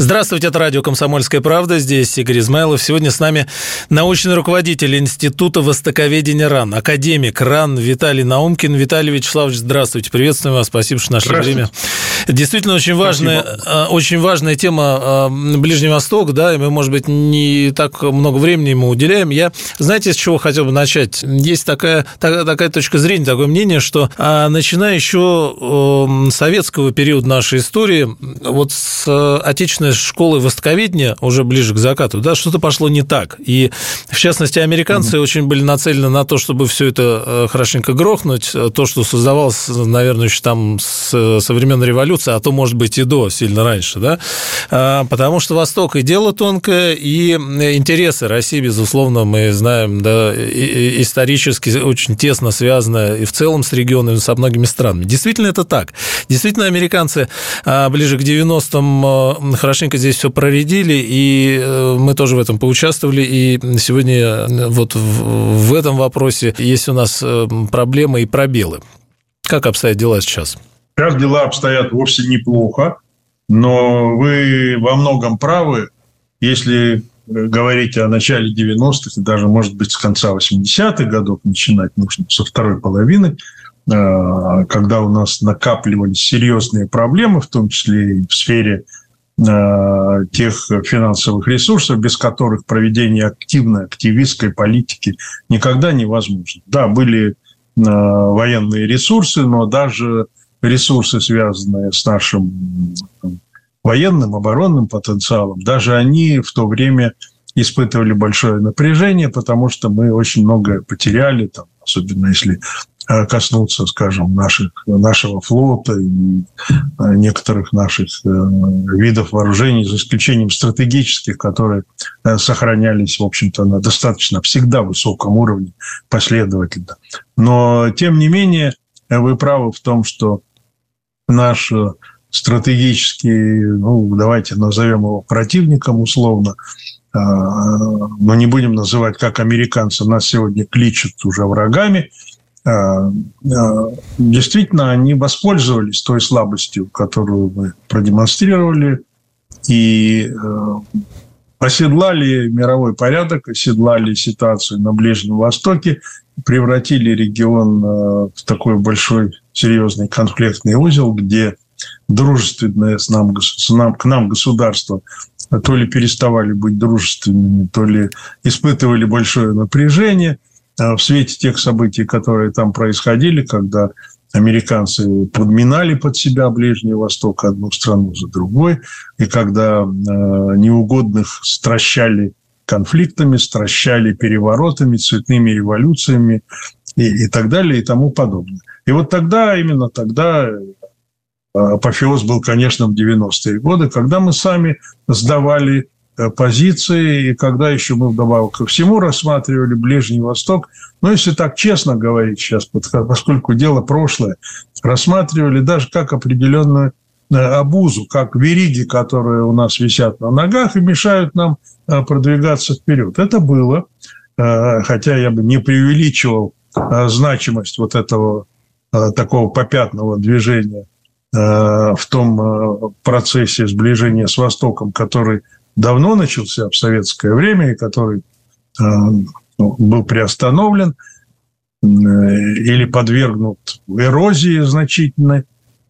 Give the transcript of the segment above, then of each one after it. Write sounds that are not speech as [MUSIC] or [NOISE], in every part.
Здравствуйте, это радио «Комсомольская правда». Здесь Игорь Измайлов. Сегодня с нами научный руководитель Института востоковедения РАН, академик РАН Виталий Наумкин. Виталий Вячеславович, здравствуйте. Приветствуем вас. Спасибо, что нашли время. Действительно, очень важная, Спасибо. очень важная тема а, Ближний Восток, да, и мы, может быть, не так много времени ему уделяем. Я, знаете, с чего хотел бы начать? Есть такая, такая точка зрения, такое мнение, что а, начиная еще советского периода нашей истории, вот с отечественной школы востоковедения уже ближе к закату, да, что-то пошло не так. И, в частности, американцы mm-hmm. очень были нацелены на то, чтобы все это э, хорошенько грохнуть. То, что создавалось, наверное, еще там с, со времен революции, а то, может быть, и до, сильно раньше, да, а, потому что Восток и дело тонкое, и интересы России, безусловно, мы знаем, да, исторически очень тесно связаны и в целом с регионами, со многими странами. Действительно, это так. Действительно, американцы а, ближе к 90-м хорошо хорошенько здесь все проредили, и э, мы тоже в этом поучаствовали, и сегодня э, вот в этом вопросе есть у нас э, проблемы и пробелы. Как обстоят дела сейчас? Сейчас дела обстоят вовсе неплохо, но вы во многом правы, если говорить о начале 90-х, и даже, может быть, с конца 80-х годов начинать нужно, со второй половины, когда у нас накапливались серьезные проблемы, в том числе и в сфере Э, тех финансовых ресурсов, без которых проведение активной, активистской политики никогда невозможно. Да, были э, военные ресурсы, но даже ресурсы, связанные с нашим военным, оборонным потенциалом, даже они в то время испытывали большое напряжение, потому что мы очень многое потеряли, там, особенно если Э, коснуться, скажем, наших, нашего флота и э, некоторых наших э, видов вооружений, за исключением стратегических, которые сохранялись, в общем-то, на достаточно всегда высоком уровне последовательно. Но, тем не менее, вы правы в том, что наш стратегический, ну, давайте назовем его противником условно, но не будем называть, как американцы нас сегодня кличут уже врагами – Э, э, действительно они воспользовались той слабостью, которую мы продемонстрировали, и оседлали мировой порядок, оседлали ситуацию на Ближнем Востоке, превратили регион в такой большой серьезный конфликтный узел, где дружественное с нам, с нам, к нам государство то ли переставали быть дружественными, то ли испытывали большое напряжение – Э, в свете тех событий, которые там происходили, когда американцы подминали под себя Ближний Восток одну страну за другой, и когда э, неугодных стращали конфликтами, стращали переворотами, цветными революциями и, и так далее и тому подобное. И вот тогда, именно тогда э, апофеоз был, конечно, в 90-е годы, когда мы сами сдавали Э, позиции, и когда еще мы вдобавок ко всему рассматривали Ближний Восток, ну, если так честно говорить сейчас, поскольку дело прошлое, рассматривали даже как определенную обузу, как вериги, которые у нас висят на ногах и мешают нам э, продвигаться вперед. Это было, хотя я бы не преувеличивал значимость вот этого такого попятного движения в том процессе сближения с Востоком, который давно начался в советское время и который э, ну, был приостановлен э, или подвергнут эрозии значительной.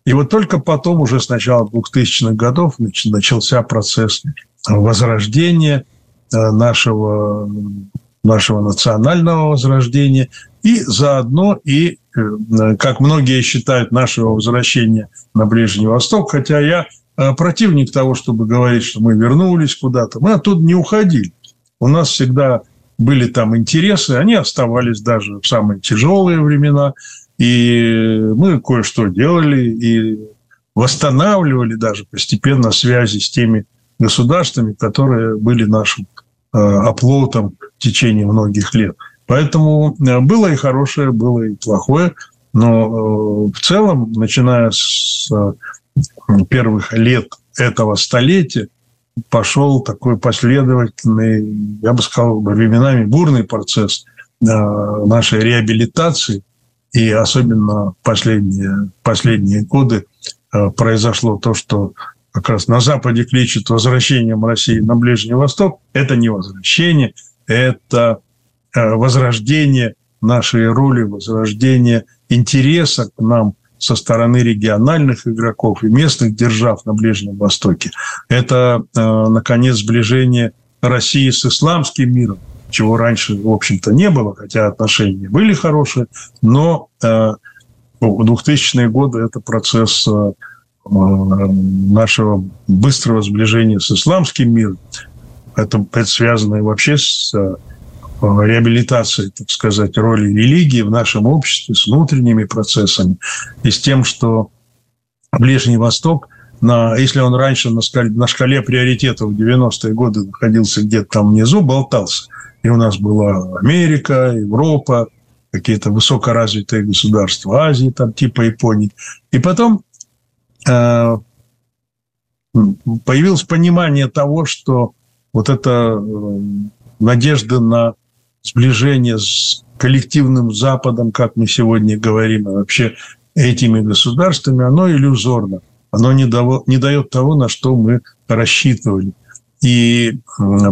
И вот только потом, уже с начала 2000-х годов, начался процесс возрождения э, нашего, нашего национального возрождения и заодно и, как многие считают, нашего возвращения на Ближний Восток, хотя я Э, противник того, чтобы говорить, что мы вернулись куда-то. Мы оттуда не уходили. У нас всегда были там интересы, они оставались даже в самые тяжелые времена. И мы кое-что делали и восстанавливали даже постепенно связи с теми государствами, которые были нашим оплотом в течение многих лет. Поэтому было и хорошее, было и плохое, но в целом, начиная с первых лет этого столетия, пошел такой последовательный, я бы сказал, временами бурный процесс нашей реабилитации. И особенно последние, последние годы э, произошло то, что как раз на Западе кличут возвращением России на Ближний Восток. Это не возвращение, это э, возрождение нашей роли, возрождение интереса к нам со стороны региональных игроков и местных держав на Ближнем Востоке. Это, э, наконец, сближение России с исламским миром, чего раньше, в общем-то, не было, хотя отношения были хорошие, но э, 2000-е годы – это процесс э, э, нашего быстрого сближения с исламским миром. Это, это связано и вообще с э, реабилитацией, так сказать, роли религии в нашем обществе, с внутренними процессами и с тем, что Ближний Восток – на, если он раньше на шкале, на шкале приоритетов в 90-е годы находился где-то там внизу, болтался, и у нас была Америка, Европа, какие-то высокоразвитые государства Азии, там типа Японии. И потом э, появилось понимание того, что вот эта э, надежда на сближение с коллективным Западом, как мы сегодня говорим, а вообще этими государствами, оно иллюзорно. Оно не, дало, не дает того, на что мы рассчитывали. И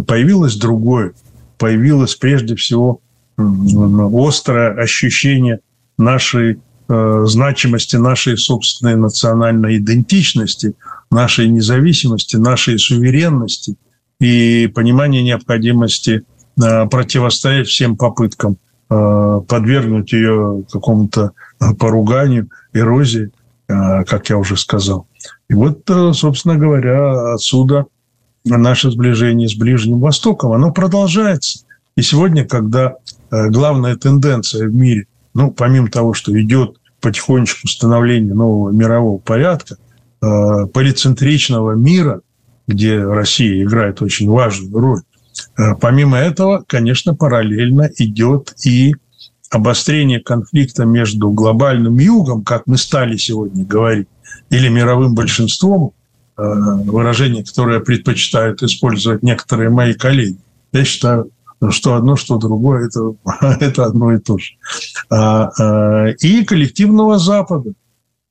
появилось другое – появилось прежде всего острое ощущение нашей э, значимости, нашей собственной национальной идентичности, нашей независимости, нашей суверенности и понимание необходимости э, противостоять всем попыткам э, подвергнуть ее какому-то поруганию, эрозии, как я уже сказал. И вот, собственно говоря, отсюда наше сближение с Ближним Востоком, оно продолжается. И сегодня, когда э, главная тенденция в мире, ну, помимо того, что идет потихонечку становление нового мирового порядка, э, полицентричного мира, где Россия играет очень важную роль, э, помимо этого, конечно, параллельно идет и обострение конфликта между глобальным югом, как мы стали сегодня говорить, или мировым большинством, Э, выражение, которое предпочитают использовать некоторые мои коллеги. Я считаю, что одно, что другое, это, [LAUGHS] это одно и то же. А, а, и коллективного Запада.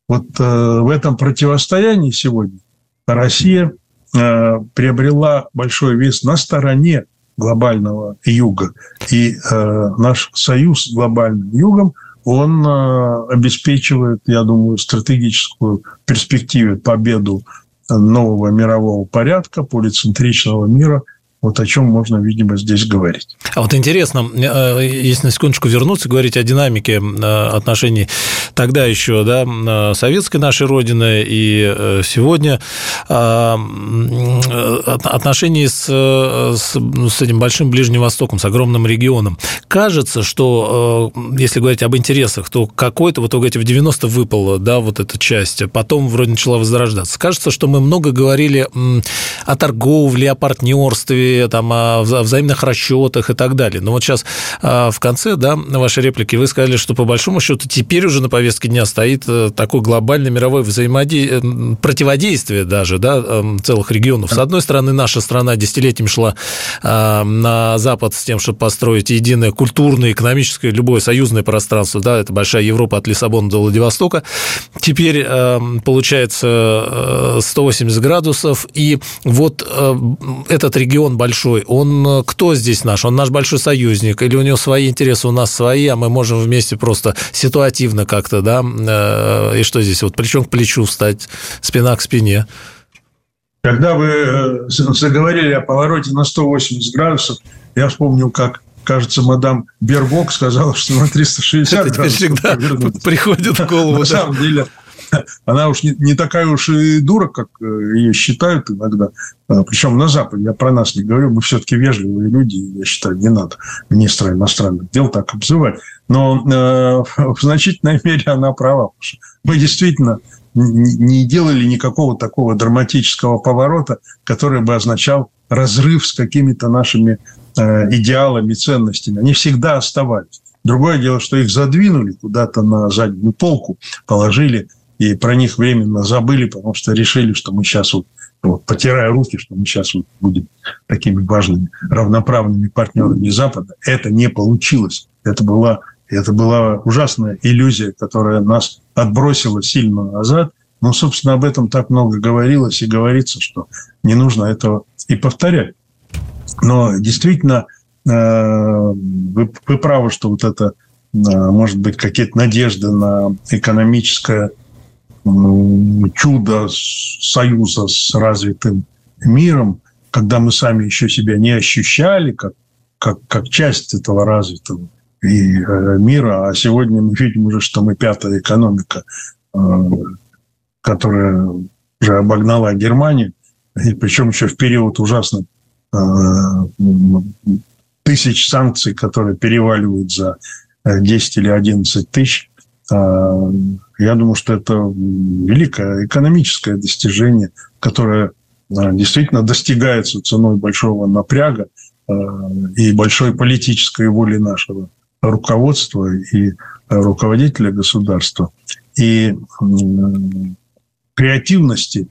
Вот а, в этом противостоянии сегодня Россия а, приобрела большой вес на стороне глобального юга. И наш союз с глобальным югом, он обеспечивает, я думаю, стратегическую перспективу победу нового мирового порядка, полицентричного мира – вот о чем можно, видимо, здесь говорить. А вот интересно, э, если на секундочку вернуться, говорить о динамике э, отношений тогда еще, да, э, советской нашей Родины и сегодня отношений с, с, ну, с этим большим Ближним Востоком, с огромным регионом. Кажется, что, если говорить об интересах, то какой-то, вот вы говорите, в 90 выпала, да, вот эта часть, а потом вроде начала возрождаться. Кажется, что мы много говорили о торговле, о партнерстве, там, о взаимных расчетах и так далее. Но вот сейчас а, в конце да, вашей реплики вы сказали, что по большому счету теперь уже на повестке дня стоит э, такое глобальное мировое взаимодействие, э, противодействие даже да, эм, целых регионов. С одной стороны, наша страна десятилетиями шла а, на Запад с тем, чтобы построить единое культурное, экономическое, любое союзное пространство. Да, это большая Европа от Лиссабона до Владивостока. Теперь эм, получается 180 э, градусов, и вот этот регион большой, он э, кто здесь наш? Он наш большой союзник? Или у него свои интересы, у нас свои, а мы можем вместе просто ситуативно как-то, да? Э, и что здесь? Вот плечом к плечу встать, спина к спине. Когда вы э, заговорили о повороте на 180 градусов, я вспомнил, как кажется, мадам Бербок сказала, что на 360 Это градусов всегда приходит в голову. На самом деле, [LAUGHS] она уж не, не такая уж и дура, как э, ее считают иногда. А, Причем на Западе, я про нас не говорю, мы все-таки вежливые люди, я считаю, не надо министра иностранных дел так обзывать. Но э, [LAUGHS] в значительной мере она права. Мы действительно не делали никакого такого драматического поворота, который бы означал разрыв с какими-то нашими э, идеалами, ценностями. Они всегда оставались. Другое дело, что их задвинули куда-то на заднюю полку, положили и про них временно забыли, потому что решили, что мы сейчас вот, вот потирая руки, что мы сейчас вот будем такими важными, равноправными партнерами Запада. Это не получилось. Это была, это была ужасная иллюзия, которая нас отбросила сильно назад. Но, собственно, об этом так много говорилось и говорится, что не нужно этого и повторять. Но действительно, э, вы, вы правы, что вот это, э, может быть, какие-то надежды на экономическое чудо союза с развитым миром, когда мы сами еще себя не ощущали как, как, как часть этого развитого э, мира, а сегодня мы видим уже, что мы пятая экономика, которая уже обогнала Германию, и причем еще в период ужасно э, тысяч санкций, которые переваливают за 10 э, или 11 тысяч. Я думаю, что это великое экономическое достижение, которое действительно достигается ценой большого напряга и большой политической воли нашего руководства и руководителя государства, и креативности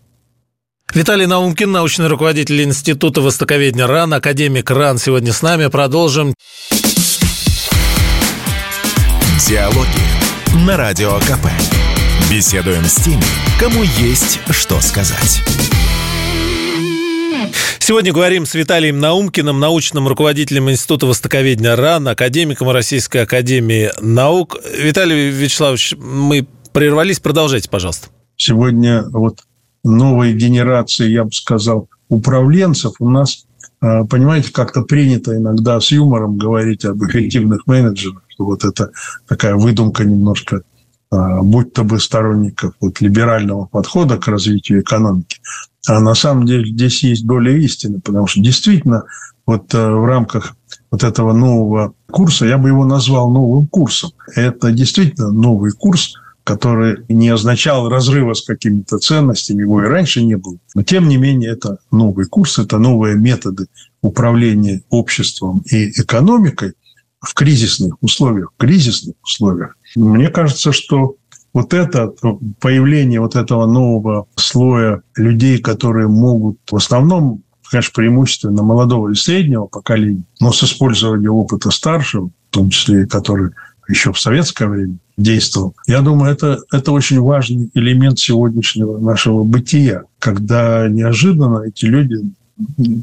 Виталий Наумкин, научный руководитель Института востоковедения РАН, академик РАН, сегодня с нами. Продолжим. Диалоги на Радио КП. Беседуем с теми, кому есть что сказать. Сегодня говорим с Виталием Наумкиным, научным руководителем Института востоковедения РАН, академиком Российской Академии Наук. Виталий Вячеславович, мы прервались, продолжайте, пожалуйста. Сегодня вот новой генерации, я бы сказал, управленцев у нас, а, понимаете, как-то принято иногда с юмором говорить об эффективных менеджерах, что вот это такая выдумка немножко, а, будь то бы сторонников вот либерального подхода к развитию экономики. А на самом деле здесь есть доля истины, потому что действительно вот а, в рамках вот этого нового курса, я бы его назвал новым курсом. Это действительно новый курс – который не означал разрыва с какими-то ценностями, его и раньше не было. Но, тем не менее, это новый курс, это новые методы управления обществом и экономикой в кризисных условиях, в кризисных условиях. Мне кажется, что вот это появление вот этого нового слоя людей, которые могут в основном, конечно, преимущественно молодого и среднего поколения, но с использованием опыта старшего, в том числе, который еще в советское время действовал. Я думаю, это, это очень важный элемент сегодняшнего нашего бытия, когда неожиданно эти люди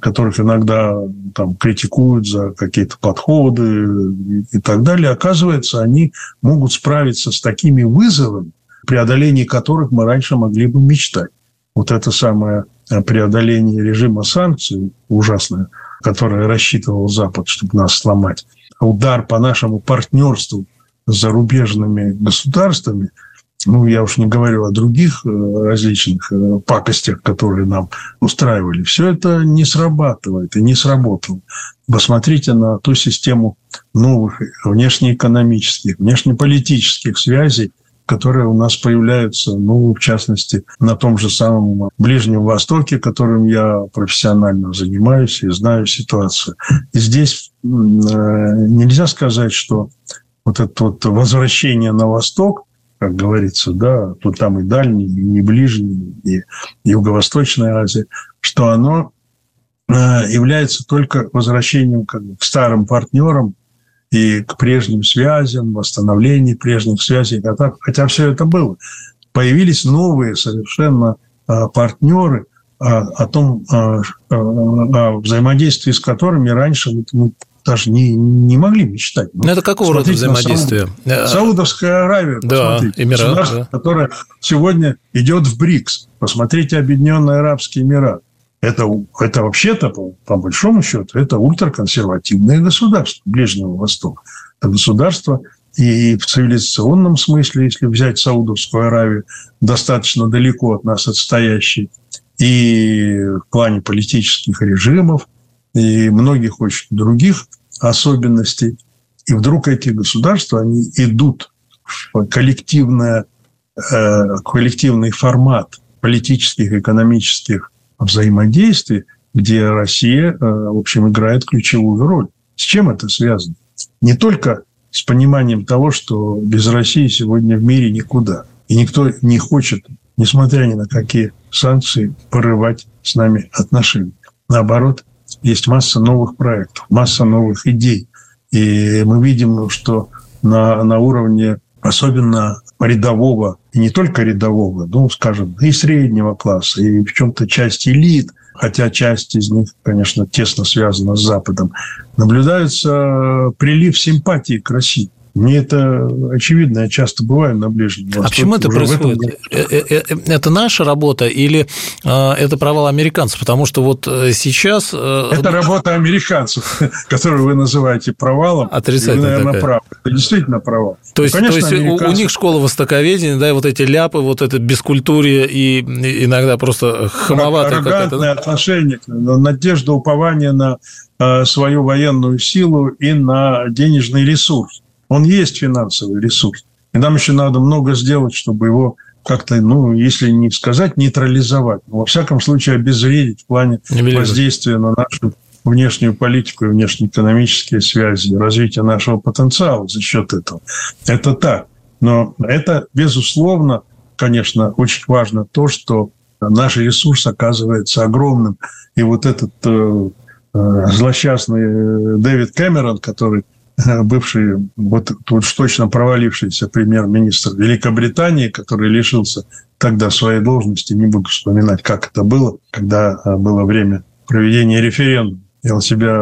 которых иногда там критикуют за какие-то подходы и так далее, оказывается, они могут справиться с такими вызовами, преодоление которых мы раньше могли бы мечтать. Вот это самое преодоление режима санкций ужасное, которое рассчитывал Запад, чтобы нас сломать, удар по нашему партнерству с зарубежными государствами, ну, я уж не говорю о других э, различных э, пакостях, которые нам устраивали, все это не срабатывает и не сработало. Посмотрите на ту систему новых внешнеэкономических, внешнеполитических связей, которые у нас появляются, ну, в частности, на том же самом Ближнем Востоке, которым я профессионально занимаюсь и знаю ситуацию. И здесь э, нельзя сказать, что вот это вот возвращение на восток, как говорится, да, тут там и дальний, и ближний, и Юго-Восточная Азия, что оно э, является только возвращением к старым партнерам и к прежним связям, восстановлению прежних связей, хотя, хотя все это было. Появились новые совершенно э, партнеры, о том, о взаимодействии с которыми раньше мы даже не, не могли мечтать. Ну, это какого рода взаимодействие? Сауд... Саудовская Аравия, да, Эмират, да. которая сегодня идет в БРИКС. Посмотрите Объединенные Арабские Эмираты. Это, это вообще-то, по, по большому счету, это ультраконсервативное государство Ближнего Востока. Это государство и в цивилизационном смысле, если взять Саудовскую Аравию, достаточно далеко от нас отстоящий, и в плане политических режимов, и многих очень других особенностей. И вдруг эти государства, они идут в коллективное э, коллективный формат политических экономических взаимодействий, где Россия, в общем, играет ключевую роль. С чем это связано? Не только с пониманием того, что без России сегодня в мире никуда. И никто не хочет, несмотря ни на какие санкции, порывать с нами отношения. Наоборот, есть масса новых проектов, масса новых идей. И мы видим, что на, на уровне особенно рядового, и не только рядового, ну, скажем, и среднего класса, и в чем-то часть элит, хотя часть из них, конечно, тесно связана с Западом, наблюдается прилив симпатии к России. Мне это очевидно, я часто бываю на Ближнем Востоке. А почему это происходит? Этом... Э, э, э, это наша работа или это провал американцев? Потому что вот сейчас... Это работа американцев, [LAUGHS] которую вы называете провалом. Отрицательно вы, наверное, правы. Это действительно провал. То есть, ну, конечно, то есть американцев... у них школа востоковедения, да, и вот эти ляпы, вот это бескультурие и иногда просто хамоватое какое-то... отношение, надежда, упование на свою военную силу и на денежный ресурс. Он есть финансовый ресурс. И нам еще надо много сделать, чтобы его как-то, ну, если не сказать нейтрализовать, но во всяком случае обезвредить в плане воздействия на нашу внешнюю политику и внешнеэкономические связи, развитие нашего потенциала за счет этого. Это так. Но это, безусловно, конечно, очень важно то, что наш ресурс оказывается огромным. И вот этот э, э злосчастный Дэвид Кэмерон, который [LAUGHS] бывший, вот уж точно провалившийся премьер-министр Великобритании, который лишился тогда своей должности, не буду вспоминать, как это было, когда а, было время проведения референдума. И он себя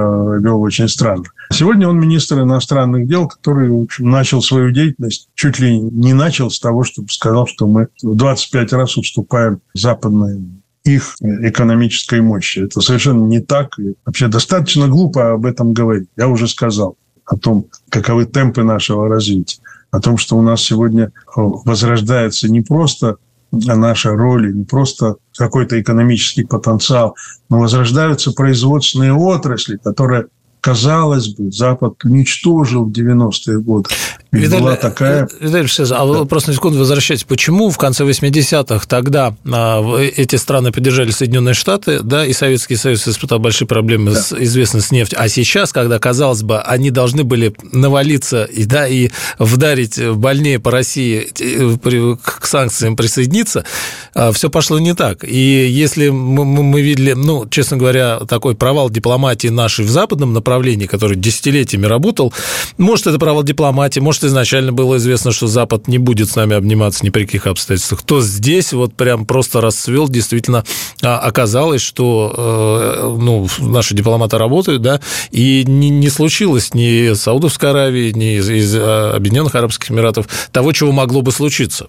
вел очень странно. Сегодня он министр иностранных дел, который в общем, начал свою деятельность, чуть ли не начал с того, чтобы сказал, что мы в 25 раз уступаем западной их экономической мощи. Это совершенно не так. И вообще достаточно глупо об этом говорить. Я уже сказал о том, каковы темпы нашего развития, о том, что у нас сегодня э, возрождается не просто наша роль, не просто какой-то экономический потенциал, но возрождаются производственные отрасли, которые казалось бы, Запад уничтожил в 90-е годы. Виталий, была такая... Э, Виталий Алексеевич, а вы просто на секунду возвращайтесь. Почему в конце 80-х тогда а, эти страны поддержали Соединенные Штаты, да, и Советский Союз испытал большие проблемы, да. с, известно, с нефтью, а сейчас, когда, казалось бы, они должны были навалиться и, да, и вдарить больнее по России э, к санкциям присоединиться, а, все пошло не так. И если мы, мы видели, ну, честно говоря, такой провал дипломатии нашей в западном направлении, который десятилетиями работал, может, это провал дипломатии, может, может, изначально было известно, что Запад не будет с нами обниматься ни при каких обстоятельствах, то здесь вот прям просто расцвел, действительно а, оказалось, что э, ну, наши дипломаты работают, да, и не, не случилось ни Саудовской Аравии, ни из, из а, Объединенных Арабских Эмиратов того, чего могло бы случиться.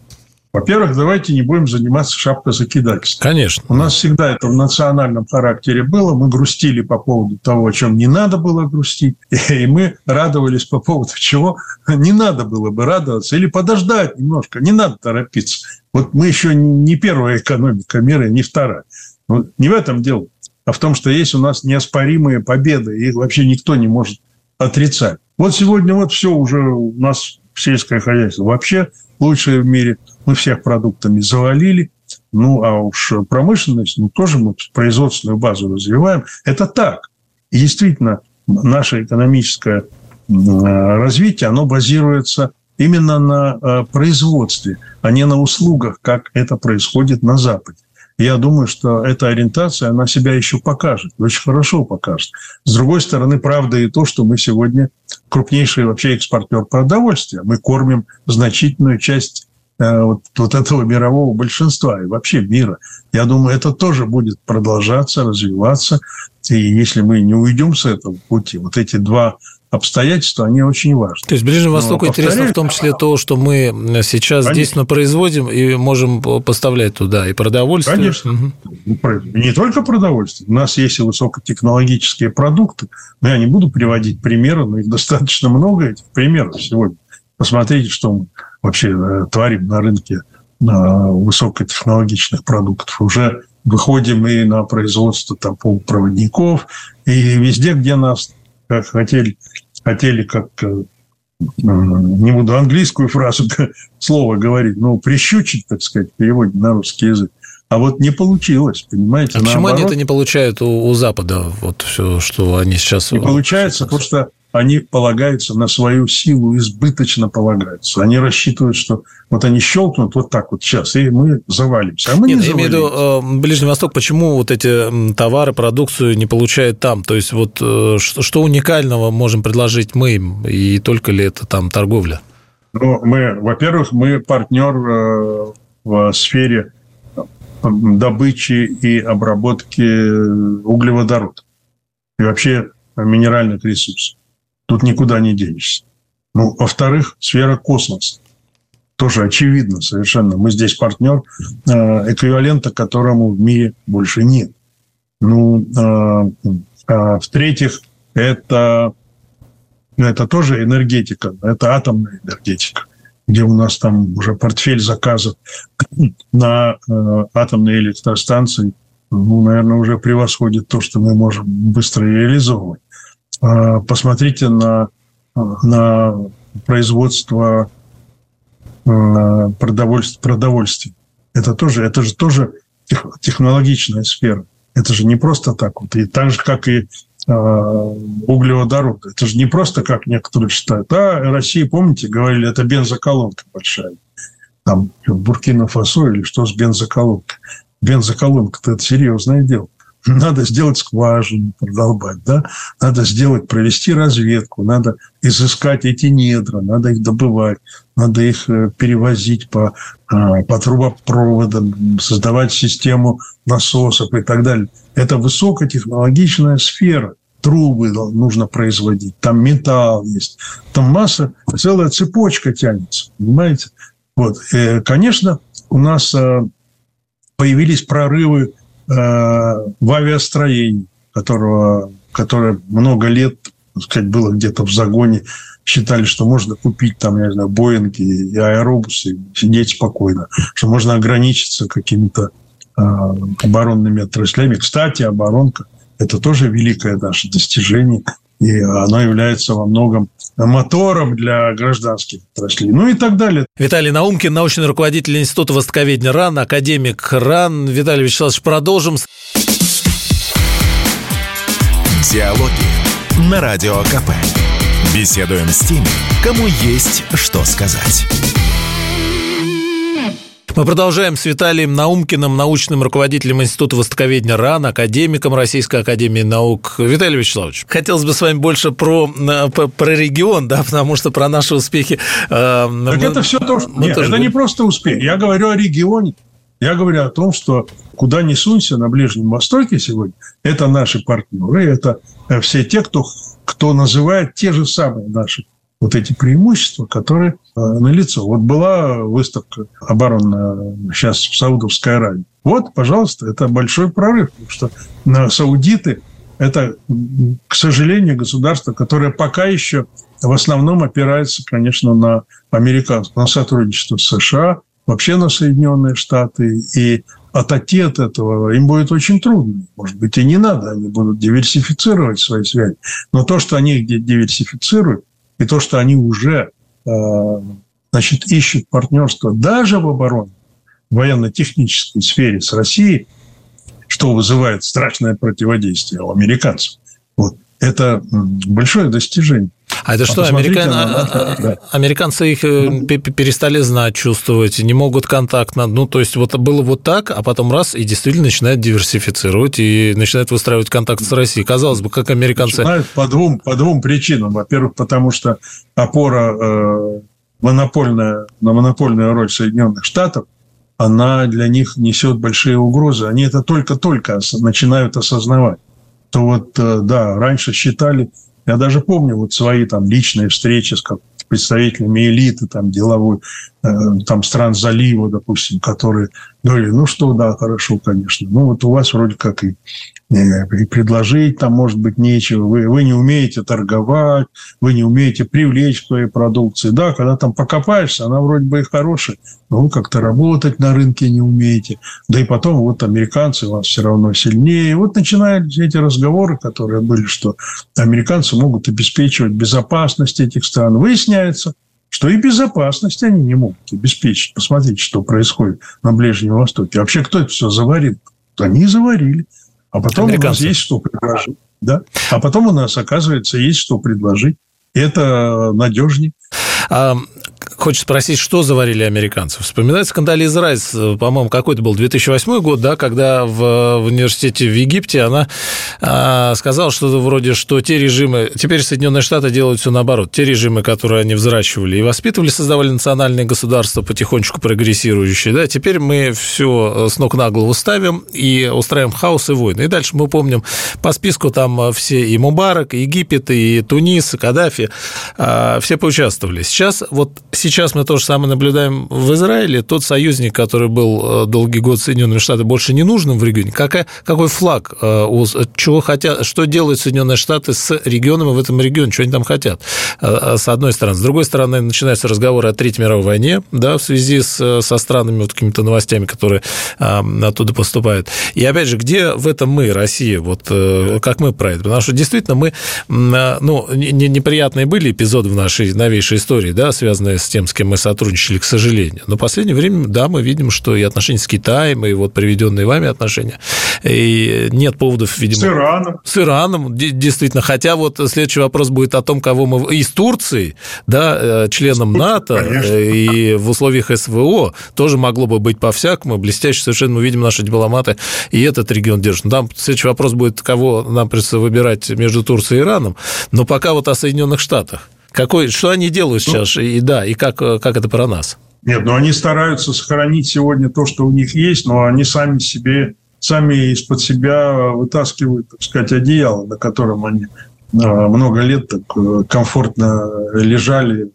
Во-первых, давайте не будем заниматься шапкозакидательством. Конечно. У нас всегда это в национальном характере было. Мы грустили по поводу того, о чем не надо было грустить. [LAUGHS] И мы радовались по поводу чего не надо было бы радоваться. Или подождать немножко. Не надо торопиться. Вот мы еще не первая экономика мира, не вторая. Но не в этом дело, а в том, что есть у нас неоспоримые победы. И их вообще никто не может отрицать. Вот сегодня вот все уже у нас сельское хозяйство вообще лучшее в мире – мы всех продуктами завалили. Ну, а уж промышленность, ну, тоже мы производственную базу развиваем. Это так. И действительно, наше экономическое развитие, оно базируется именно на э, производстве, а не на услугах, как это происходит на Западе. Я думаю, что эта ориентация, она себя еще покажет, очень хорошо покажет. С другой стороны, правда и то, что мы сегодня крупнейший вообще экспортер продовольствия. Мы кормим значительную часть вот, вот этого мирового большинства и вообще мира. Я думаю, это тоже будет продолжаться, развиваться. И если мы не уйдем с этого пути, вот эти два обстоятельства, они очень важны. То есть Ближнему Востоку Но, интересно в том числе то, что мы сейчас Конечно. действительно производим и можем поставлять туда и продовольствие. Конечно. Угу. Не только продовольствие. У нас есть и высокотехнологические продукты. Но я не буду приводить примеры, но их достаточно много, этих примеров сегодня. Посмотрите, что мы вообще э, творим на рынке высокотехнологичных продуктов. Уже выходим и на производство там, полупроводников, и везде, где нас как хотели, хотели как э, не буду английскую фразу, слово говорить, но прищучить, так сказать, переводе на русский язык. А вот не получилось, понимаете? А почему они это не получают у, у Запада? Вот все, что они сейчас... Не получается, потому что они полагаются на свою силу, избыточно полагаются. Они рассчитывают, что вот они щелкнут вот так вот сейчас, и мы завалимся. А мы Нет, не я имею в виду э, Ближний Восток, почему вот эти товары, продукцию не получают там? То есть вот э, что, что уникального можем предложить мы им, и только ли это там торговля? Ну, мы, во-первых, мы партнер э, в сфере добычи и обработки углеводородов и вообще минеральных ресурсов. Тут никуда не денешься. Ну, во-вторых, сфера космоса. Тоже очевидно совершенно. Мы здесь партнер, э, эквивалента которому в мире больше нет. Ну, э, а в-третьих, это, это тоже энергетика, это атомная энергетика где у нас там уже портфель заказов [CLEARS THROAT] на э, атомные электростанции, ну, наверное, уже превосходит то, что мы можем быстро реализовывать. Э, посмотрите на, на производство продовольствия, продовольствия. Это тоже, это же тоже технологичная сфера. Это же не просто так вот. И так же, как и Э, углеводороды. Это же не просто, как некоторые считают. А Россия, помните, говорили, это бензоколонка большая. Там Буркина-Фасо или что с бензоколонкой. Бензоколонка-то это серьезное дело. [LAUGHS] Надо сделать скважину, продолбать, да? Надо сделать, провести разведку, надо изыскать эти недра, надо их добывать, надо их э, перевозить по, э, по трубопроводам, создавать систему насосов и так далее. Это высокотехнологичная сфера. Трубы нужно производить, там металл есть, там масса, целая цепочка тянется, понимаете? Вот. И, э, конечно, у нас появились прорывы в авиастроении, которого, которое много лет, так сказать, было где-то в загоне. Считали, что можно купить там, я не знаю, Боинги и аэробусы, и сидеть спокойно, что можно ограничиться какими-то э, оборонными отраслями. Кстати, оборонка – это тоже великое наше достижение, и оно является во многом мотором для гражданских отраслей, ну и так далее. Виталий Наумкин, научный руководитель Института востоковедения РАН, академик РАН. Виталий Вячеславович, продолжим. Диалоги на Радио КП. Беседуем с теми, кому есть что сказать. Мы продолжаем с Виталием Наумкиным, научным руководителем Института востоковедения РАН, академиком Российской Академии Наук. Виталий Вячеславович, хотелось бы с вами больше про, про регион, да, потому что про наши успехи... Э, так мы, это все то, что... Нет, это не просто успех. Я говорю о регионе. Я говорю о том, что куда ни сунься на Ближнем Востоке сегодня, это наши партнеры, это э, все те, кто, кто называет те же самые наши вот эти преимущества, которые э, налицо. Вот была выставка оборонная сейчас в Саудовской Аравии. Вот, пожалуйста, это большой прорыв, потому что на саудиты это, к сожалению, государство, которое пока еще в основном опирается, конечно, на американское, на сотрудничество с США, вообще на Соединенные Штаты. И отойти от этого им будет очень трудно. Может быть, и не надо, они будут диверсифицировать свои связи. Но то, что они диверсифицируют, и то, что они уже э, значит, ищут партнерство даже в обороне, в военно-технической сфере с Россией, что вызывает страшное противодействие у американцев. Это большое достижение. А это что, американ... на... да. американцы их ну, перестали знать, чувствовать, не могут контакт, ну, то есть вот было вот так, а потом раз, и действительно начинают диверсифицировать и начинают выстраивать контакт с Россией. Казалось бы, как американцы... Начинают по двум, по двум причинам. Во-первых, потому что опора э, монопольная, на монопольную роль Соединенных Штатов, она для них несет большие угрозы. Они это только-только начинают осознавать то вот, э, да, раньше считали, я даже помню вот свои там личные встречи с представителями элиты там деловой, там стран залива, допустим, которые говорили, ну что, да, хорошо, конечно. Ну вот у вас вроде как и и предложить там, может быть, нечего. Вы, вы не умеете торговать, вы не умеете привлечь к своей продукции. Да, когда там покопаешься, она вроде бы и хорошая, но вы как-то работать на рынке не умеете. Да и потом вот американцы вас все равно сильнее. Вот начинают эти разговоры, которые были, что американцы могут обеспечивать безопасность этих стран. Выясняется, что и безопасность они не могут обеспечить. Посмотрите, что происходит на Ближнем Востоке. Вообще, кто это все заварил? Они заварили. А потом у нас есть что предложить. Да? А потом у нас, оказывается, есть что предложить. Это надежнее. А, хочется спросить, что заварили американцы? Вспоминается скандализ Райс, по-моему, какой-то был 2008 год, да, когда в, в университете в Египте она а, сказала что-то вроде, что те режимы, теперь Соединенные Штаты делают все наоборот, те режимы, которые они взращивали и воспитывали, создавали национальные государства, потихонечку прогрессирующие, да, теперь мы все с ног на голову ставим и устраиваем хаос и войны. И дальше мы помним по списку там все и Мубарак, и Египет, и Тунис, и Каддафи, а, все поучаствовали. Сейчас вот сейчас мы то же самое наблюдаем в Израиле. Тот союзник, который был э, долгий год Соединенными Штатами, больше не нужным в регионе. Какая, какой флаг? Э, чего хотят, что делают Соединенные Штаты с регионом в этом регионе? Что они там хотят? Э, с одной стороны. С другой стороны, начинаются разговоры о Третьей мировой войне, да, в связи с, со странными вот какими-то новостями, которые оттуда поступают. И опять же, где в этом мы, Россия, вот как мы про это? Потому что действительно мы, ну, неприятные были эпизоды в нашей новейшей истории, да, связанные с тем, с кем мы сотрудничали, к сожалению. Но в последнее время, да, мы видим, что и отношения с Китаем, и вот приведенные вами отношения, и нет поводов, видимо... С Ираном. С Ираном, действительно. Хотя вот следующий вопрос будет о том, кого мы... И с Турцией, да, э, членом НАТО, Конечно. и в условиях СВО тоже могло бы быть по-всякому. Блестяще совершенно мы видим, наши дипломаты и этот регион держат. Но там следующий вопрос будет, кого нам придется выбирать между Турцией и Ираном. Но пока вот о Соединенных Штатах. Какой, что они делают ну, сейчас? И да, и как, как это про нас? Нет, ну они стараются сохранить сегодня то, что у них есть, но они сами себе, сами из-под себя вытаскивают, так сказать, одеяло, на котором они а, много лет так э, комфортно лежали,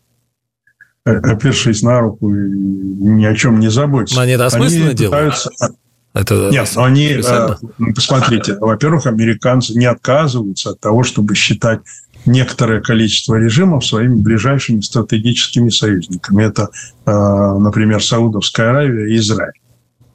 э, опершись на руку и ни о чем не заботятся. Но они это осмысленно они делают? Пытаются... Это Нет, но они, э, ну, посмотрите, во-первых, американцы не отказываются от того, чтобы считать некоторое количество режимов своими ближайшими стратегическими союзниками. Это, э, например, Саудовская Аравия и Израиль.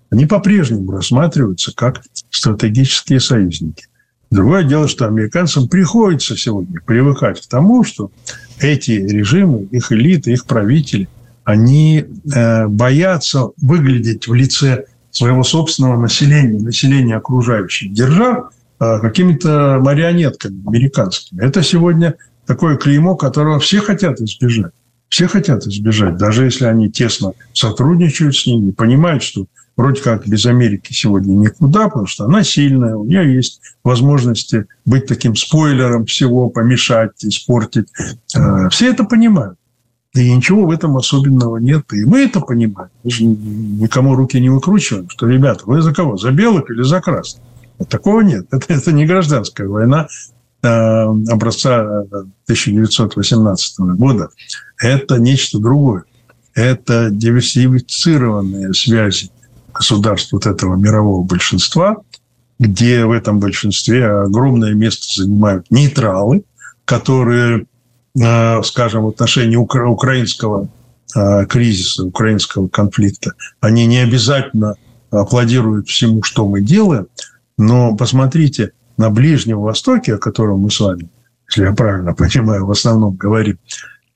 Они по-прежнему рассматриваются как стратегические союзники. Другое дело, что американцам приходится сегодня привыкать к тому, что эти режимы, их элиты, их правители, они э, боятся выглядеть в лице своего собственного населения, населения окружающих держав – Э, какими-то марионетками американскими. Это сегодня такое клеймо, которого все хотят избежать. Все хотят избежать, даже если они тесно сотрудничают с ними, понимают, что вроде как без Америки сегодня никуда, потому что она сильная, у нее есть возможности быть таким спойлером всего, помешать, испортить. Э, все это понимают. И ничего в этом особенного нет. И мы это понимаем. Мы же никому руки не выкручиваем, что, ребята, вы за кого? За белых или за красных? Такого нет. [LAUGHS] Это, это не гражданская война э, образца 1918 года. Это нечто другое. Это диверсифицированные связи государств вот этого мирового большинства, где в этом большинстве огромное место занимают нейтралы, которые, скажем, в отношении украинского э, кризиса, украинского конфликта, они не обязательно аплодируют всему, что мы делаем, но посмотрите, на Ближнем Востоке, о котором мы с вами, если я правильно понимаю, в основном говорим,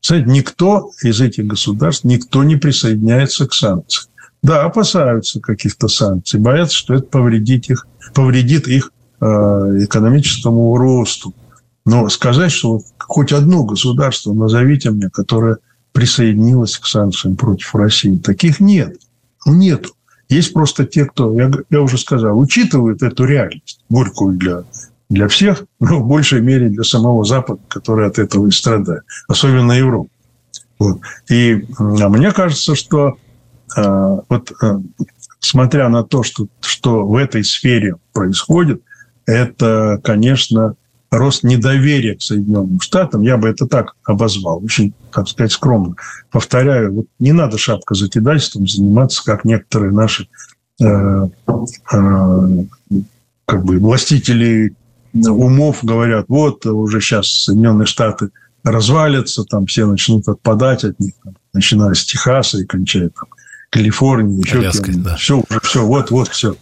кстати, никто из этих государств, никто не присоединяется к санкциям. Да, опасаются каких-то санкций, боятся, что это повредит их, повредит их э, экономическому росту. Но сказать, что хоть одно государство назовите мне, которое присоединилось к санкциям против России, таких нет. Ну, нету. Есть просто те, кто, я, я уже сказал, учитывают эту реальность, горькую для, для всех, но в большей мере для самого Запада, который от этого и страдает, особенно Европа. Вот. И а мне кажется, что э, вот э, смотря на то, что, что в этой сфере происходит, это, конечно, рост недоверия к Соединенным Штатам, я бы это так обозвал, очень, так сказать, скромно. Повторяю, вот не надо шапка закидательством заниматься, как некоторые наши э, э, как бы властители умов говорят, вот уже сейчас Соединенные Штаты развалятся, там все начнут отпадать от них, там, начиная с Техаса и кончая там Калифорнии, еще Аляской, да. все, уже все, вот, вот, все.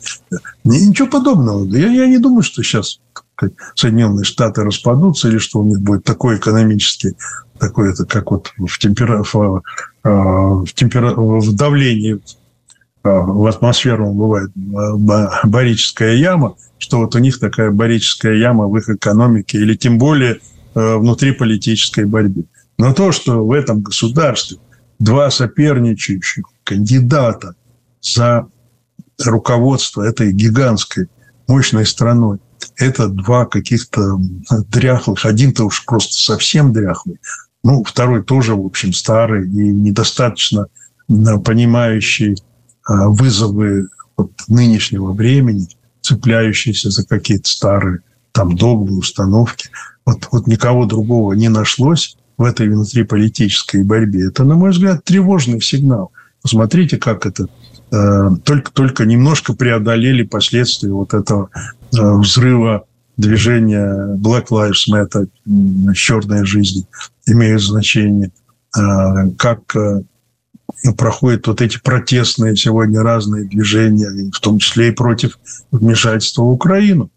Ничего подобного. Я, я не думаю, что сейчас Соединенные Штаты распадутся или что у них будет такой экономический, такой это как вот в, темпера, в, а, в, темпера, в давлении а, в атмосферу бывает барическая яма, что вот у них такая барическая яма в их экономике или тем более а, внутри политической борьбы. Но то, что в этом государстве два соперничающих кандидата за руководство этой гигантской мощной страной, это два каких-то дряхлых. Один-то уж просто совсем дряхлый. Ну, второй тоже, в общем, старый и недостаточно понимающий а, вызовы вот нынешнего времени, цепляющийся за какие-то старые там догмы, установки. Вот, вот никого другого не нашлось в этой внутриполитической борьбе. Это, на мой взгляд, тревожный сигнал. Посмотрите, как это Э, только, только немножко преодолели последствия вот этого э, взрыва движения Black Lives Matter, черная жизнь имеет значение, э, как проходят вот эти протестные сегодня разные движения, в том числе и против вмешательства в Украину.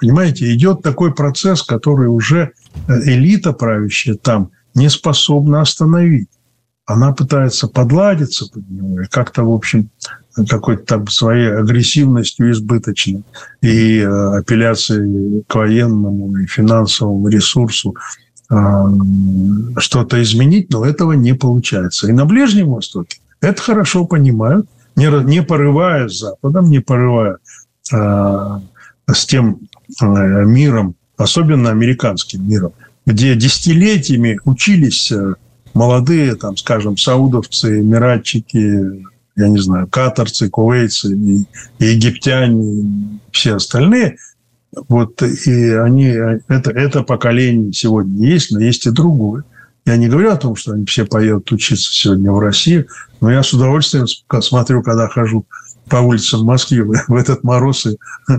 Понимаете, идет такой процесс, который уже элита правящая там не способна остановить. Она пытается подладиться под него и как-то, в общем, какой-то там своей агрессивностью избыточной и э, апелляцией к военному и финансовому ресурсу э, что-то изменить, но этого не получается. И на Ближнем Востоке это хорошо понимают, не, не порывая с Западом, не порывая э, с тем э, миром, особенно американским миром, где десятилетиями учились э, молодые, там, скажем, саудовцы, эмиратчики, я не знаю, катарцы, кувейцы, и, и египтяне, и все остальные, вот, и они, это, это поколение сегодня есть, но есть и другое. Я не говорю о том, что они все поедут учиться сегодня в Россию, но я с удовольствием смотрю, когда хожу по улицам Москвы [LAUGHS] в этот мороз и [LAUGHS]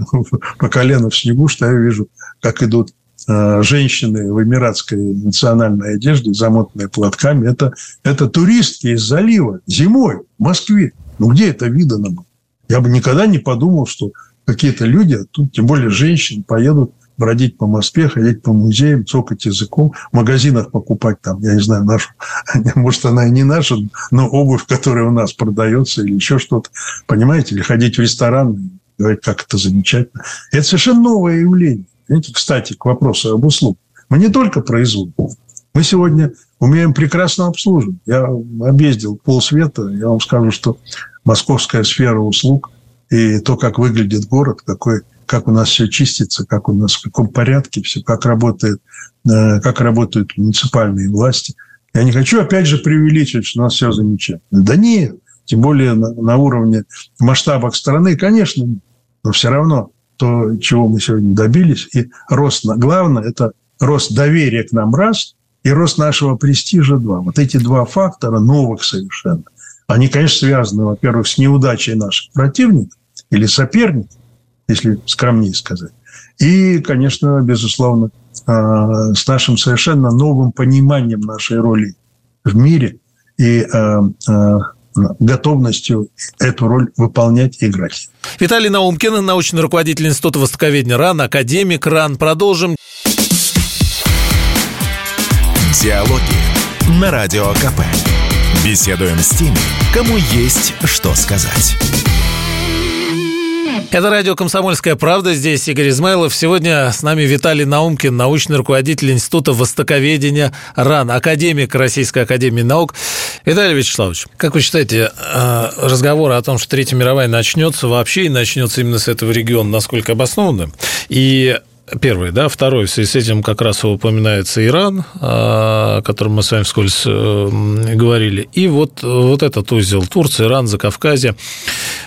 по колено в снегу, что я вижу, как идут женщины в эмиратской национальной одежде, замотанные платками, это, это туристки из залива зимой в Москве. Ну, где это видано было? Я бы никогда не подумал, что какие-то люди, тут тем более женщины, поедут бродить по Москве, ходить по музеям, цокать языком, в магазинах покупать там, я не знаю, нашу, [LAUGHS] может, она и не наша, но обувь, которая у нас продается или еще что-то, понимаете, или ходить в ресторан говорить, как это замечательно. Это совершенно новое явление. Видите, кстати, к вопросу об услугах. Мы не только производим. Мы сегодня умеем прекрасно обслуживать. Я объездил полсвета, я вам скажу, что московская сфера услуг и то, как выглядит город, какой, как у нас все чистится, как у нас в каком порядке все, как работает, э, как работают муниципальные власти. Я не хочу, опять же, преувеличивать, что у нас все замечательно. Да нет, тем более на, на уровне масштабах страны, конечно, но все равно то, чего мы сегодня добились. И рост, главное, это рост доверия к нам раз, и рост нашего престижа два. Вот эти два фактора новых совершенно. Они, конечно, связаны, во-первых, с неудачей наших противников или соперников, если скромнее сказать. И, конечно, безусловно, а, с нашим совершенно новым пониманием нашей роли в мире и а, а, готовностью эту роль выполнять и играть. Виталий Наумкин, научный руководитель Института востоковедения РАН, академик РАН. Продолжим. Диалоги на Радио КП. Беседуем с теми, кому есть что сказать. Это радио «Комсомольская правда». Здесь Игорь Измайлов. Сегодня с нами Виталий Наумкин, научный руководитель Института востоковедения РАН, академик Российской Академии Наук. Виталий Вячеславович, как вы считаете, э, разговоры о том, что Третья мировая начнется вообще и начнется именно с этого региона, насколько обоснованы? И Первый, да. Второй, в связи с этим как раз упоминается Иран, о котором мы с вами вскользь э, говорили. И вот, вот этот узел Турция, Иран, Закавказье. А,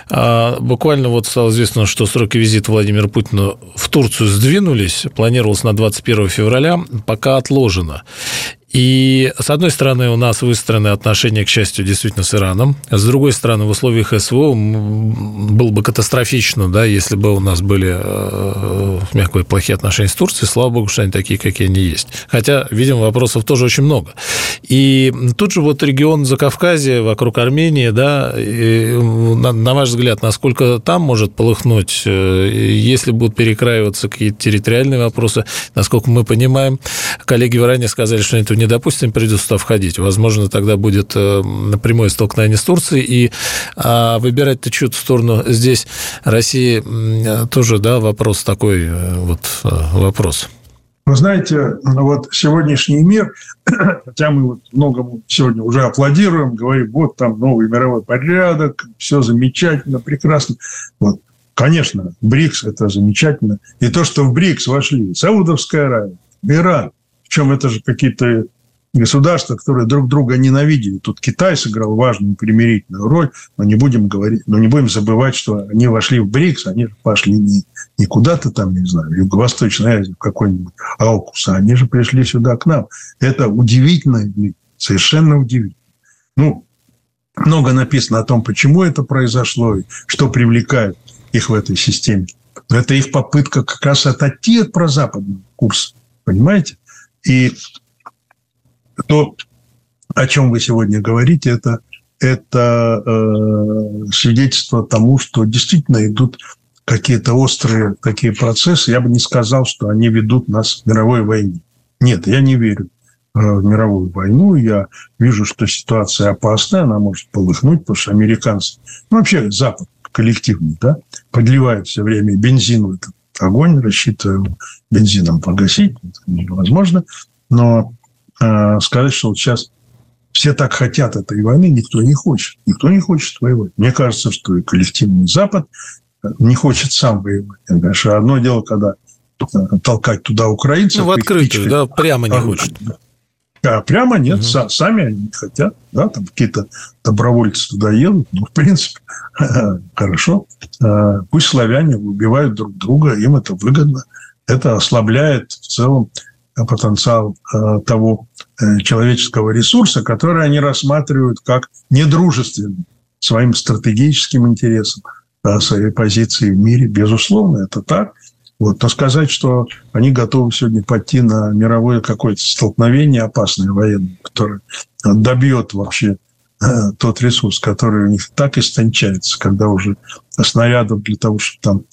буквально вот стало известно, что сроки визита Владимира Путина в Турцию сдвинулись. Планировалось на 21 февраля, пока отложено. И, с одной стороны, у нас выстроены отношения, к счастью, действительно с Ираном. С другой стороны, в условиях СВО было бы катастрофично, да, если бы у нас были, э, мягко говоря, плохие отношения с Турцией. Слава богу, что они такие, какие они есть. Хотя, видимо, вопросов тоже очень много. И тут же вот регион Закавказья, вокруг Армении, да, на, на ваш взгляд, насколько там может полыхнуть, э, если будут перекраиваться какие-то территориальные вопросы, насколько мы понимаем, коллеги в Иране сказали, что они этого не не допустим, придется туда входить. Возможно, тогда будет э, прямое столкновение с Турцией. И а выбирать-то чью-то сторону здесь России тоже, да, вопрос такой, э, вот э, вопрос. Вы знаете, вот сегодняшний мир, [COUGHS] хотя мы вот многому сегодня уже аплодируем, говорим, вот там новый мировой порядок, все замечательно, прекрасно. Вот, конечно, БРИКС – это замечательно. И то, что в БРИКС вошли Саудовская Аравия, Иран, причем это же какие-то государства, которые друг друга ненавидели. Тут Китай сыграл важную примирительную роль, но не будем говорить, но не будем забывать, что они вошли в БРИКС, они пошли не, не куда-то там, не знаю, в Юго-Восточной Азии, в какой-нибудь Аукус, а они же пришли сюда к нам. Это удивительно, совершенно удивительно. Ну, много написано о том, почему это произошло и что привлекает их в этой системе. Это их попытка как раз отойти от прозападного курса. Понимаете? И то, о чем вы сегодня говорите, это, это э, свидетельство тому, что действительно идут какие-то острые такие процессы. Я бы не сказал, что они ведут нас к мировой войне. Нет, я не верю э, в мировую войну. Я вижу, что ситуация опасная, она может полыхнуть, потому что американцы, ну, вообще Запад коллективный, да, подливает все время бензин в этот огонь, рассчитывая бензином погасить, это невозможно. Но сказать, что вот сейчас все так хотят этой войны, никто не хочет. Никто не хочет воевать. Мне кажется, что и коллективный Запад э, не хочет сам воевать. Конечно, одно дело, когда э, толкать туда украинцев. Ну, в открытую, да, прямо не хочет. А прямо нет, угу. сами они не хотят, да, там какие-то добровольцы туда едут, ну, в принципе, [LAUGHS] хорошо. Э, пусть славяне убивают друг друга, им это выгодно. Это ослабляет в целом потенциал э, того э, человеческого ресурса, который они рассматривают как недружественный своим стратегическим интересам, своей позиции в мире. Безусловно, это так. Вот. Но сказать, что они готовы сегодня пойти на мировое какое-то столкновение опасное военное, которое добьет вообще э, тот ресурс, который у них так истончается, когда уже снарядов для того, чтобы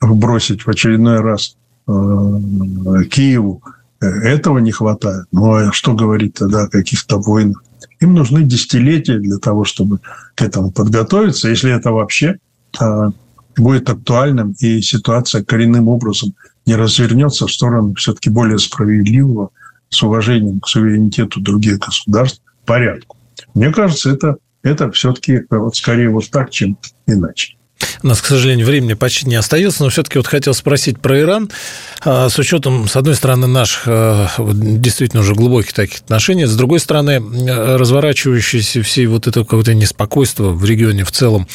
там бросить в очередной раз Киеву этого не хватает. Ну, а что говорить тогда о каких-то войнах? Им нужны десятилетия для того, чтобы к этому подготовиться, если это вообще э, будет актуальным, и ситуация коренным образом не развернется в сторону все-таки более справедливого, с уважением к суверенитету других государств, порядку. Мне кажется, это, это все-таки вот скорее вот так, чем иначе. У нас, к сожалению, времени почти не остается, но все-таки вот хотел спросить про Иран. А, с учетом, с одной стороны, наших а, действительно уже глубоких таких отношений, с другой стороны, разворачивающееся все вот это какое-то неспокойство в регионе в целом.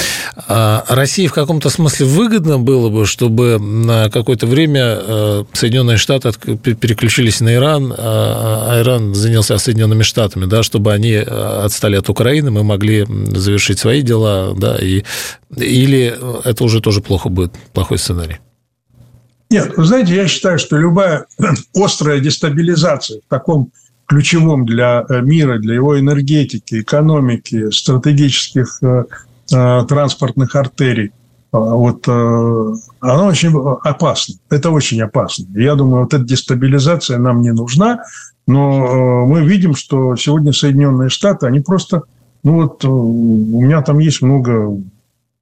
А, России в каком-то смысле выгодно было бы, чтобы на какое-то время Соединенные Штаты переключились на Иран, а Иран занялся Соединенными Штатами, да, чтобы они отстали от Украины, мы могли завершить свои дела, да, и или это уже тоже плохо будет, плохой сценарий? Нет, вы знаете, я считаю, что любая [CLEARS THROAT] острая дестабилизация в таком ключевом для э, мира, для его энергетики, экономики, стратегических э, э, транспортных артерий, вот она очень опасна. Это очень опасно. Я думаю, вот эта дестабилизация нам не нужна, но мы видим, что сегодня Соединенные Штаты, они просто, ну вот у меня там есть много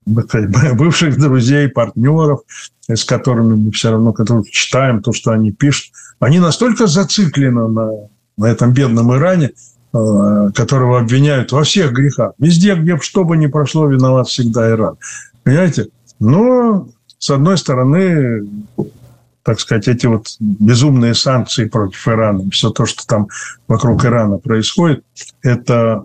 [LAUGHS] бывших друзей, партнеров, с которыми мы все равно, которых читаем то, что они пишут, они настолько зациклены на, на этом бедном Иране, э, которого обвиняют во всех грехах. Везде, где бы что бы ни прошло, виноват всегда Иран. Понимаете? Но, с одной стороны, так сказать, эти вот безумные санкции против Ирана, все то, что там вокруг Ирана происходит, это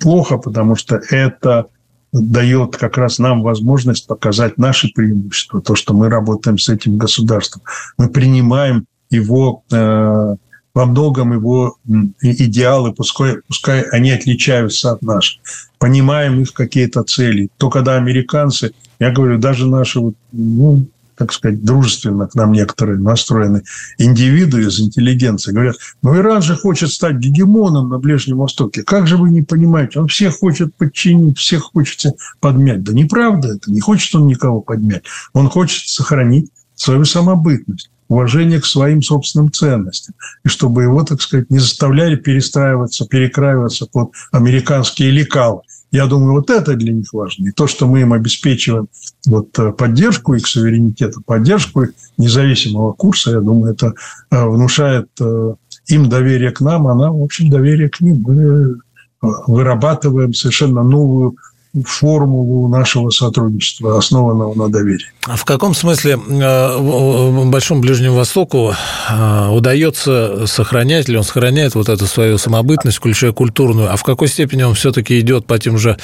плохо, потому что это дает как раз нам возможность показать наши преимущества, то, что мы работаем с этим государством. Мы принимаем его э, во многом его идеалы, пускай, пускай они отличаются от наших. Понимаем их какие-то цели. То, когда американцы, я говорю, даже наши, ну, так сказать, дружественно к нам некоторые настроены индивиды из интеллигенции говорят, ну, Иран же хочет стать гегемоном на Ближнем Востоке. Как же вы не понимаете? Он всех хочет подчинить, всех хочет подмять. Да неправда это. Не хочет он никого подмять. Он хочет сохранить свою самобытность уважение к своим собственным ценностям. И чтобы его, так сказать, не заставляли перестраиваться, перекраиваться под американские лекалы. Я думаю, вот это для них важно. И то, что мы им обеспечиваем вот э, поддержку их суверенитета, поддержку их независимого курса, я думаю, это э, внушает э, им доверие к нам, а нам, в общем, доверие к ним. Мы вырабатываем совершенно новую формулу нашего сотрудничества, основанного на доверии. А в каком смысле э, Большому Ближнему Востоку э, удается сохранять, или он сохраняет вот эту свою самобытность, включая культурную, а в какой степени он все-таки идет по тем же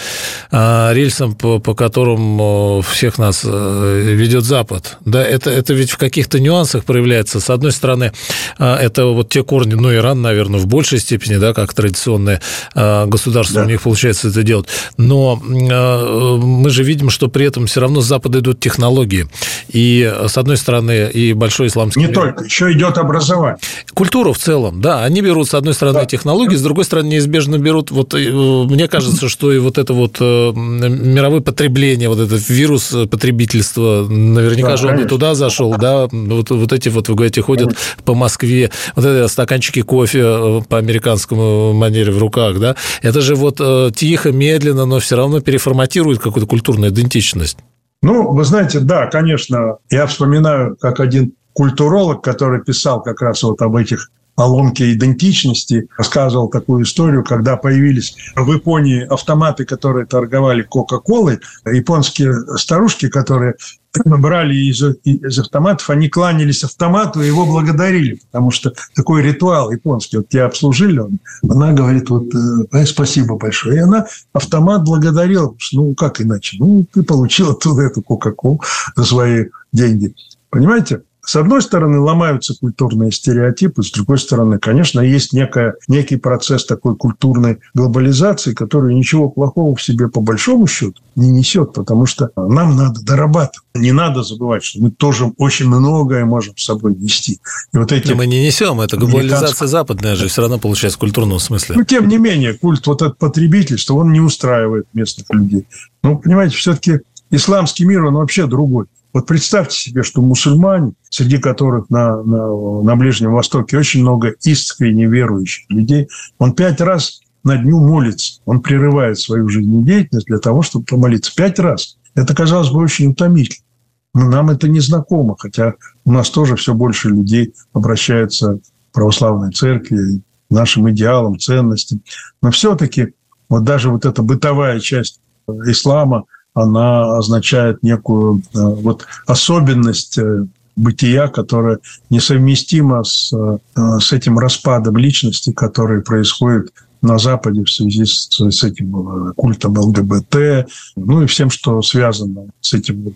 э, рельсам, по, по которым всех нас ведет Запад? Да, это, это ведь в каких-то нюансах проявляется. С одной стороны, это вот те корни, ну, Иран, наверное, в большей степени, да, как традиционное государство да. у них получается это делать, но мы же видим, что при этом все равно с Запада идут технологии. И, с одной стороны, и большой исламский... Не только, еще идет образование. Культуру в целом, да. Они берут, с одной стороны, да. технологии, с другой стороны, неизбежно берут... Вот э, мне кажется, что и вот это вот э, мировое потребление, вот этот вирус потребительства, наверняка да, же он конечно. и туда зашел, да. Вот, вот эти вот, вы говорите, ходят конечно. по Москве, вот эти стаканчики кофе по американскому манере в руках, да. Это же вот тихо, медленно, но все равно переформатирует какую-то культурную идентичность. Ну, вы знаете, да, конечно, я вспоминаю, как один культуролог, который писал как раз вот об этих поломке идентичности, рассказывал такую историю, когда появились в Японии автоматы, которые торговали Кока-Колой, японские старушки, которые [CLEARS THROAT] брали из, из автоматов, они кланялись автомату и его благодарили, потому что такой ритуал японский. Вот тебя обслужили, он, она говорит, вот э, спасибо большое. И она автомат благодарила, ну, как иначе? Ну, ты получил оттуда эту Кока-Колу за свои деньги. Понимаете? С одной стороны, ломаются культурные стереотипы, с другой стороны, конечно, есть некая, некий процесс такой культурной глобализации, который ничего плохого в себе по большому счету не несет, потому что нам надо дорабатывать. Не надо забывать, что мы тоже очень многое можем с собой нести. И вот эти... Но мы не несем, это глобализация западная же все равно получается в культурном смысле. Ну, тем не менее, культ вот этот потребительства, он не устраивает местных людей. Ну, понимаете, все-таки исламский мир, он вообще другой. Вот представьте себе, что мусульмане, среди которых на, на, на Ближнем Востоке очень много искренне верующих людей, он пять раз на дню молится. Он прерывает свою жизнедеятельность для того, чтобы помолиться. Пять раз. Это, казалось бы, очень утомительно. Но нам это не знакомо, хотя у нас тоже все больше людей обращаются к православной церкви, нашим идеалам, ценностям. Но все-таки вот даже вот эта бытовая часть ислама – она означает некую э, вот особенность э, бытия, которая несовместима с, э, с этим распадом личности, который происходит на Западе в связи с, с этим культом ЛГБТ, ну и всем, что связано с этим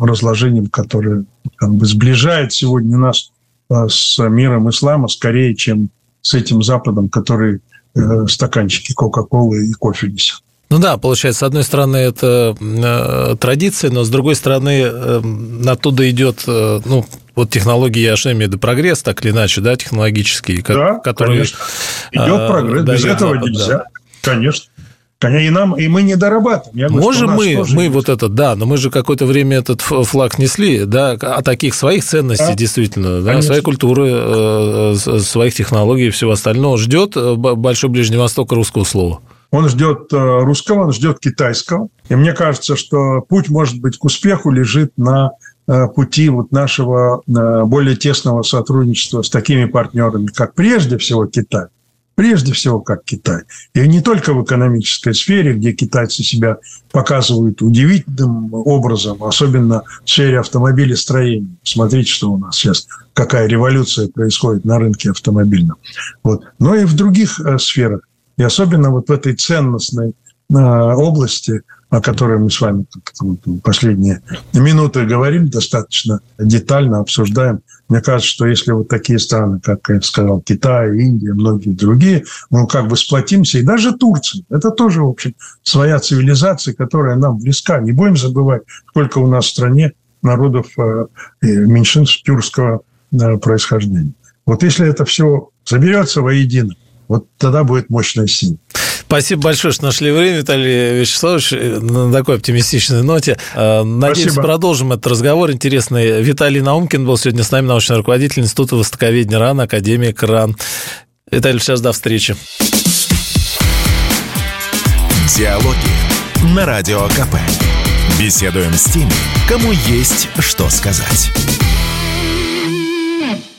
разложением, которое как бы сближает сегодня нас с миром ислама скорее, чем с этим Западом, который стаканчики Кока-Колы и кофе несет. Ну да, получается, с одной стороны, это э, традиция, но с другой стороны, э, оттуда идет, э, ну, вот технологии, я же имею в виду прогресс, так или иначе, да, технологический, да, который... Конечно. Идет э, прогресс, без этого Запад, нельзя, да. конечно. И нам, и мы не дорабатываем. Я говорю, Можем мы, мы есть. вот это, да, но мы же какое-то время этот флаг несли, да, о таких своих ценностей, да? действительно, да, своей культуры, своих технологий и всего остального. Ждет Большой Ближний Восток русского слова. Он ждет э, русского, он ждет китайского. И мне кажется, что путь, может быть, к успеху лежит на э, пути вот нашего э, более тесного сотрудничества с такими партнерами, как прежде всего Китай. Прежде всего, как Китай. И не только в экономической сфере, где китайцы себя показывают удивительным образом, особенно в сфере автомобилестроения. Смотрите, что у нас сейчас, какая революция происходит на рынке автомобильном. Вот. Но и в других сферах. И особенно вот в этой ценностной а, области о которой мы с вами последние минуты говорим, достаточно детально обсуждаем. Мне кажется, что если вот такие страны, как я сказал, Китай, Индия, многие другие, мы как бы сплотимся, и даже Турция, это тоже, в общем, своя цивилизация, которая нам близка. Не будем забывать, сколько у нас в стране народов э, меньшинств тюркского э, происхождения. Вот если это все заберется воедино, вот тогда будет мощная сила. Спасибо большое, что нашли время, Виталий Вячеславович, на такой оптимистичной ноте. Э, надеюсь, Спасибо. продолжим этот разговор интересный. Виталий Наумкин был сегодня с нами, научный руководитель Института востоковедения РАН, академик РАН. Виталий, сейчас до встречи. Диалоги на Радио КП. Беседуем с теми, кому есть что сказать.